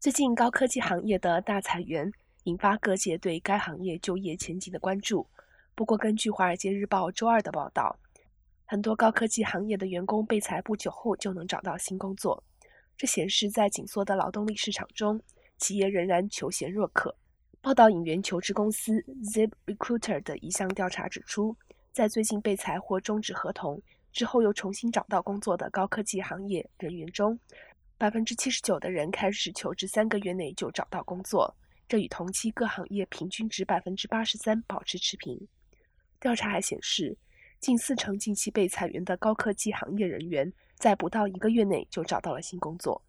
最近高科技行业的大裁员，引发各界对该行业就业前景的关注。不过，根据《华尔街日报》周二的报道，很多高科技行业的员工被裁不久后就能找到新工作。这显示，在紧缩的劳动力市场中，企业仍然求贤若渴。报道引援求职公司 Zip Recruiter 的一项调查指出，在最近被裁或终止合同之后又重新找到工作的高科技行业人员中，百分之七十九的人开始求职三个月内就找到工作，这与同期各行业平均值百分之八十三保持持平。调查还显示，近四成近期被裁员的高科技行业人员在不到一个月内就找到了新工作。